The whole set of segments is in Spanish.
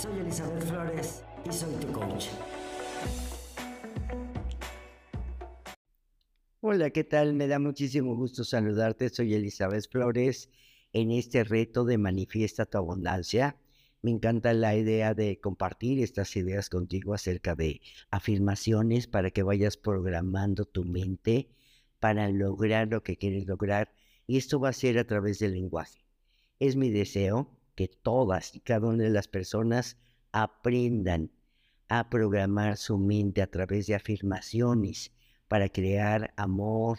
Soy Elizabeth Flores y soy tu coach. Hola, ¿qué tal? Me da muchísimo gusto saludarte. Soy Elizabeth Flores en este reto de Manifiesta tu Abundancia. Me encanta la idea de compartir estas ideas contigo acerca de afirmaciones para que vayas programando tu mente para lograr lo que quieres lograr. Y esto va a ser a través del lenguaje. Es mi deseo que todas y cada una de las personas aprendan a programar su mente a través de afirmaciones para crear amor,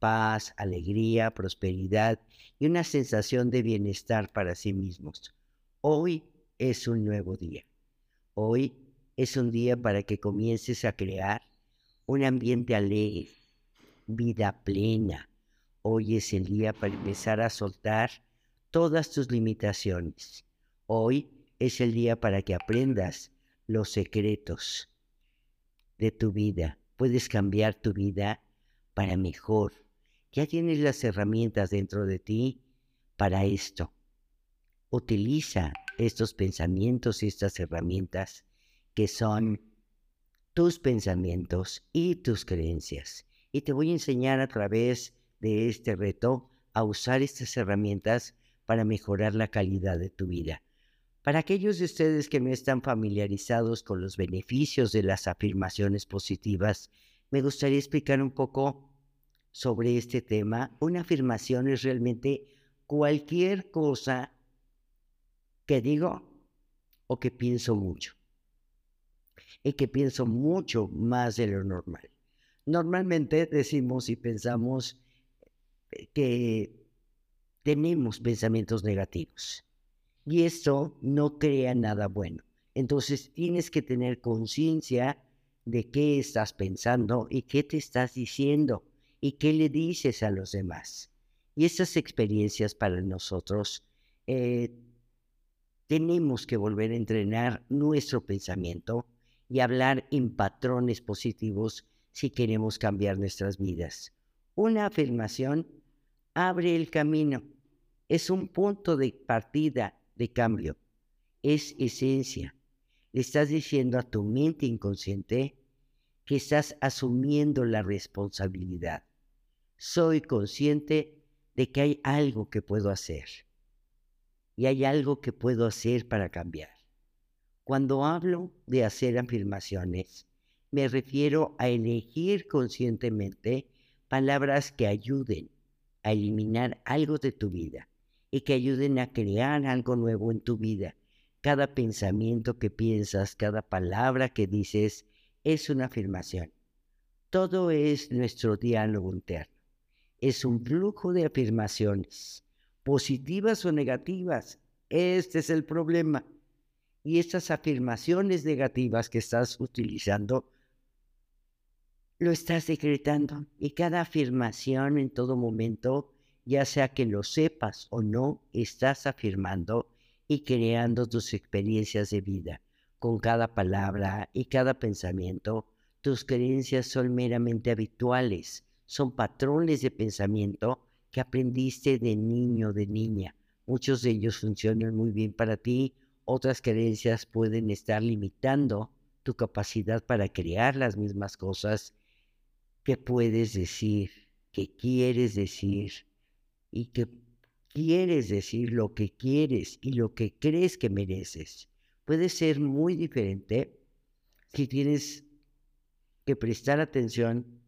paz, alegría, prosperidad y una sensación de bienestar para sí mismos. Hoy es un nuevo día. Hoy es un día para que comiences a crear un ambiente alegre, vida plena. Hoy es el día para empezar a soltar todas tus limitaciones. Hoy es el día para que aprendas los secretos de tu vida. Puedes cambiar tu vida para mejor. Ya tienes las herramientas dentro de ti para esto. Utiliza estos pensamientos y estas herramientas que son tus pensamientos y tus creencias. Y te voy a enseñar a través de este reto a usar estas herramientas para mejorar la calidad de tu vida. Para aquellos de ustedes que no están familiarizados con los beneficios de las afirmaciones positivas, me gustaría explicar un poco sobre este tema. Una afirmación es realmente cualquier cosa que digo o que pienso mucho. Y que pienso mucho más de lo normal. Normalmente decimos y pensamos que tenemos pensamientos negativos y esto no crea nada bueno. Entonces tienes que tener conciencia de qué estás pensando y qué te estás diciendo y qué le dices a los demás. Y estas experiencias para nosotros eh, tenemos que volver a entrenar nuestro pensamiento y hablar en patrones positivos si queremos cambiar nuestras vidas. Una afirmación abre el camino, es un punto de partida de cambio, es esencia. Le estás diciendo a tu mente inconsciente que estás asumiendo la responsabilidad. Soy consciente de que hay algo que puedo hacer y hay algo que puedo hacer para cambiar. Cuando hablo de hacer afirmaciones, me refiero a elegir conscientemente palabras que ayuden a eliminar algo de tu vida y que ayuden a crear algo nuevo en tu vida. Cada pensamiento que piensas, cada palabra que dices es una afirmación. Todo es nuestro diálogo interno. Es un flujo de afirmaciones, positivas o negativas. Este es el problema. Y estas afirmaciones negativas que estás utilizando, lo estás decretando. Y cada afirmación en todo momento ya sea que lo sepas o no, estás afirmando y creando tus experiencias de vida. Con cada palabra y cada pensamiento, tus creencias son meramente habituales, son patrones de pensamiento que aprendiste de niño, de niña. Muchos de ellos funcionan muy bien para ti, otras creencias pueden estar limitando tu capacidad para crear las mismas cosas que puedes decir, que quieres decir, y que quieres decir lo que quieres y lo que crees que mereces. Puede ser muy diferente si tienes que prestar atención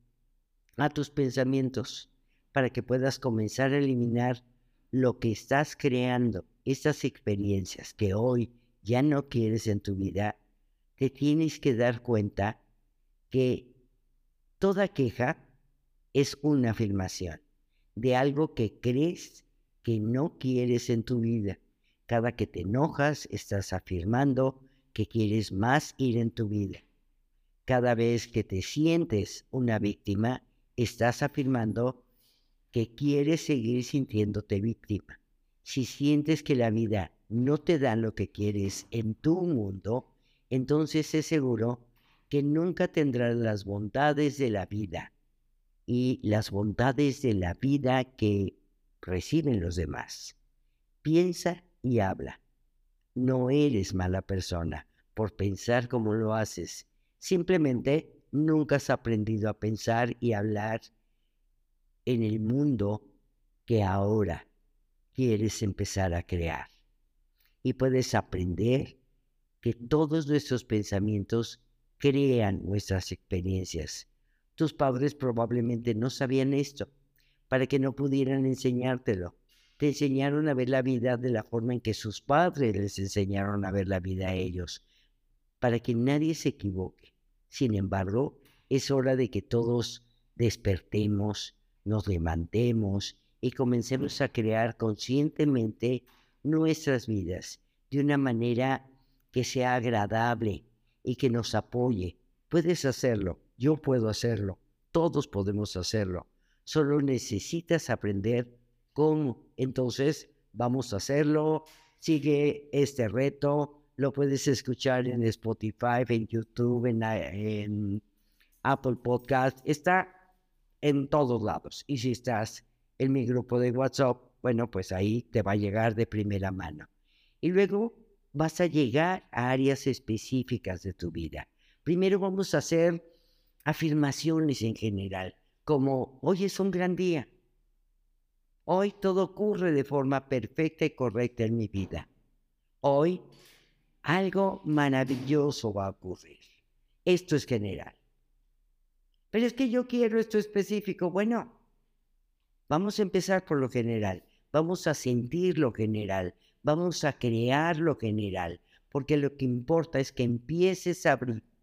a tus pensamientos para que puedas comenzar a eliminar lo que estás creando, estas experiencias que hoy ya no quieres en tu vida, te tienes que dar cuenta que toda queja es una afirmación de algo que crees que no quieres en tu vida. Cada que te enojas, estás afirmando que quieres más ir en tu vida. Cada vez que te sientes una víctima, estás afirmando que quieres seguir sintiéndote víctima. Si sientes que la vida no te da lo que quieres en tu mundo, entonces es seguro que nunca tendrás las bondades de la vida y las bondades de la vida que reciben los demás. Piensa y habla. no eres mala persona por pensar como lo haces. Simplemente nunca has aprendido a pensar y hablar en el mundo que ahora quieres empezar a crear. Y puedes aprender que todos nuestros pensamientos crean nuestras experiencias. Tus padres probablemente no sabían esto para que no pudieran enseñártelo. Te enseñaron a ver la vida de la forma en que sus padres les enseñaron a ver la vida a ellos, para que nadie se equivoque. Sin embargo, es hora de que todos despertemos, nos levantemos y comencemos a crear conscientemente nuestras vidas de una manera que sea agradable y que nos apoye. Puedes hacerlo, yo puedo hacerlo, todos podemos hacerlo. Solo necesitas aprender cómo. Entonces, vamos a hacerlo. Sigue este reto. Lo puedes escuchar en Spotify, en YouTube, en, en Apple Podcast. Está en todos lados. Y si estás en mi grupo de WhatsApp, bueno, pues ahí te va a llegar de primera mano. Y luego vas a llegar a áreas específicas de tu vida. Primero vamos a hacer afirmaciones en general, como hoy es un gran día. Hoy todo ocurre de forma perfecta y correcta en mi vida. Hoy algo maravilloso va a ocurrir. Esto es general. Pero es que yo quiero esto específico. Bueno, vamos a empezar por lo general. Vamos a sentir lo general. Vamos a crear lo general. Porque lo que importa es que empieces a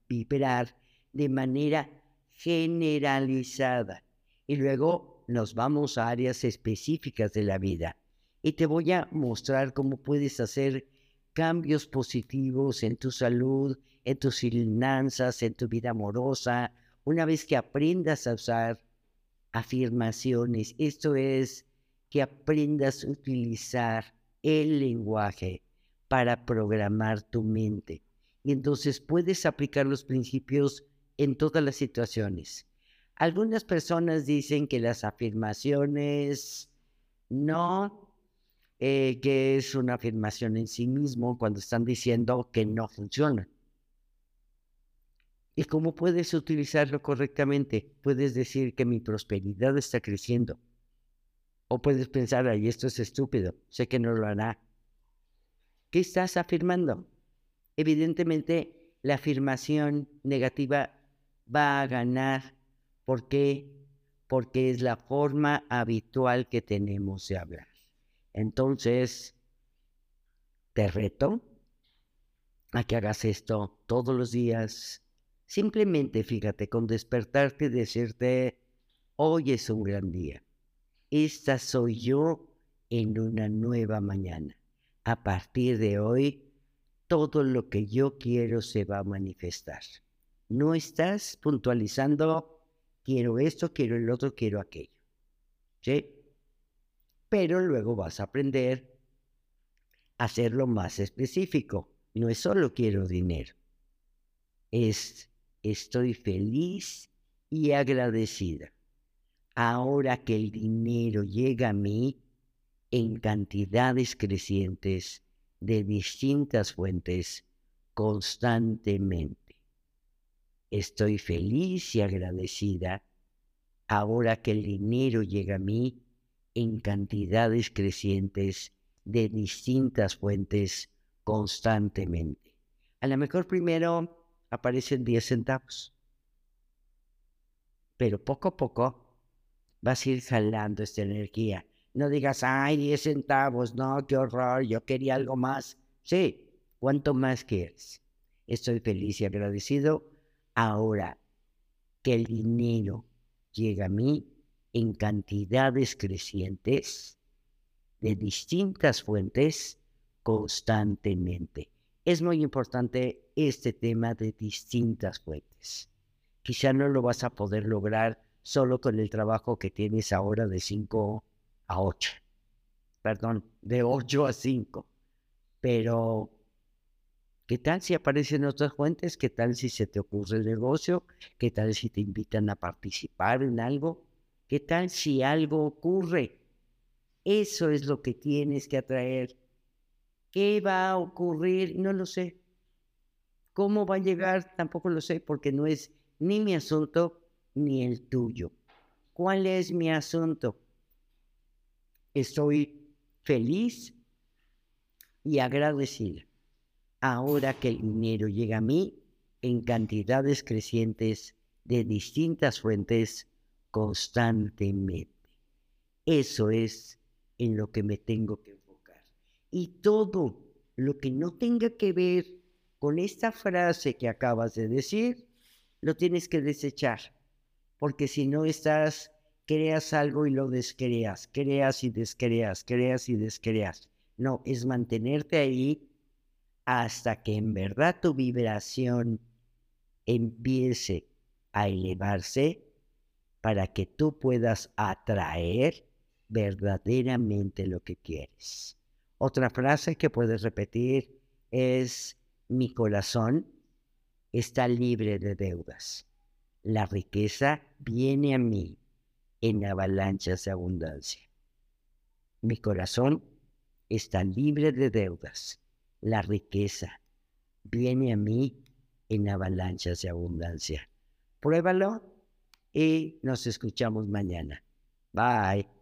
vibrar de manera generalizada. Y luego nos vamos a áreas específicas de la vida. Y te voy a mostrar cómo puedes hacer cambios positivos en tu salud, en tus finanzas, en tu vida amorosa, una vez que aprendas a usar afirmaciones, esto es, que aprendas a utilizar el lenguaje para programar tu mente. Y entonces puedes aplicar los principios en todas las situaciones. Algunas personas dicen que las afirmaciones no, eh, que es una afirmación en sí mismo cuando están diciendo que no funcionan. ¿Y cómo puedes utilizarlo correctamente? Puedes decir que mi prosperidad está creciendo. O puedes pensar, ay, esto es estúpido, sé que no lo hará. ¿Qué estás afirmando? Evidentemente, la afirmación negativa va a ganar. ¿Por qué? Porque es la forma habitual que tenemos de hablar. Entonces, te reto a que hagas esto todos los días, Simplemente fíjate, con despertarte y decirte, hoy es un gran día. Esta soy yo en una nueva mañana. A partir de hoy, todo lo que yo quiero se va a manifestar. No estás puntualizando, quiero esto, quiero el otro, quiero aquello. Pero luego vas a aprender a hacerlo más específico. No es solo quiero dinero. Es estoy feliz y agradecida. Ahora que el dinero llega a mí en cantidades crecientes de distintas fuentes constantemente. Estoy feliz y agradecida ahora que el dinero llega a mí en cantidades crecientes de distintas fuentes constantemente. A lo mejor primero aparecen 10 centavos. Pero poco a poco vas a ir jalando esta energía. No digas, ay, 10 centavos, no, qué horror, yo quería algo más. Sí, ¿cuánto más quieres? Estoy feliz y agradecido ahora que el dinero llega a mí en cantidades crecientes de distintas fuentes constantemente. Es muy importante este tema de distintas fuentes. Quizá no lo vas a poder lograr solo con el trabajo que tienes ahora de 5 a 8. Perdón, de 8 a 5. Pero, ¿qué tal si aparecen otras fuentes? ¿Qué tal si se te ocurre el negocio? ¿Qué tal si te invitan a participar en algo? ¿Qué tal si algo ocurre? Eso es lo que tienes que atraer ¿Qué va a ocurrir? No lo sé. ¿Cómo va a llegar? Tampoco lo sé, porque no es ni mi asunto ni el tuyo. ¿Cuál es mi asunto? Estoy feliz y agradecida ahora que el dinero llega a mí en cantidades crecientes de distintas fuentes constantemente. Eso es en lo que me tengo que enfocar. Y todo lo que no tenga que ver con esta frase que acabas de decir, lo tienes que desechar. Porque si no estás, creas algo y lo descreas, creas y descreas, creas y descreas. No, es mantenerte ahí hasta que en verdad tu vibración empiece a elevarse para que tú puedas atraer verdaderamente lo que quieres. Otra frase que puedes repetir es, mi corazón está libre de deudas. La riqueza viene a mí en avalanchas de abundancia. Mi corazón está libre de deudas. La riqueza viene a mí en avalanchas de abundancia. Pruébalo y nos escuchamos mañana. Bye.